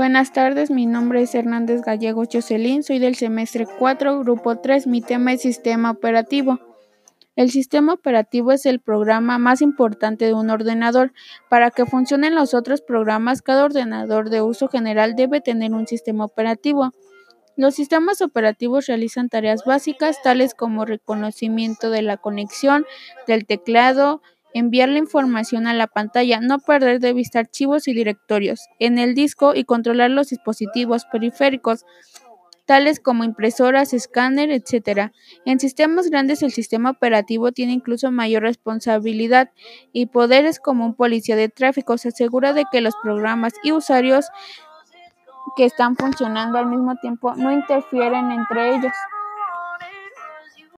Buenas tardes, mi nombre es Hernández Gallegos Jocelyn, soy del semestre 4, grupo 3, mi tema es sistema operativo. El sistema operativo es el programa más importante de un ordenador. Para que funcionen los otros programas, cada ordenador de uso general debe tener un sistema operativo. Los sistemas operativos realizan tareas básicas tales como reconocimiento de la conexión, del teclado, enviar la información a la pantalla, no perder de vista archivos y directorios en el disco y controlar los dispositivos periféricos tales como impresoras, escáner, etc. En sistemas grandes el sistema operativo tiene incluso mayor responsabilidad y poderes como un policía de tráfico. Se asegura de que los programas y usuarios que están funcionando al mismo tiempo no interfieren entre ellos.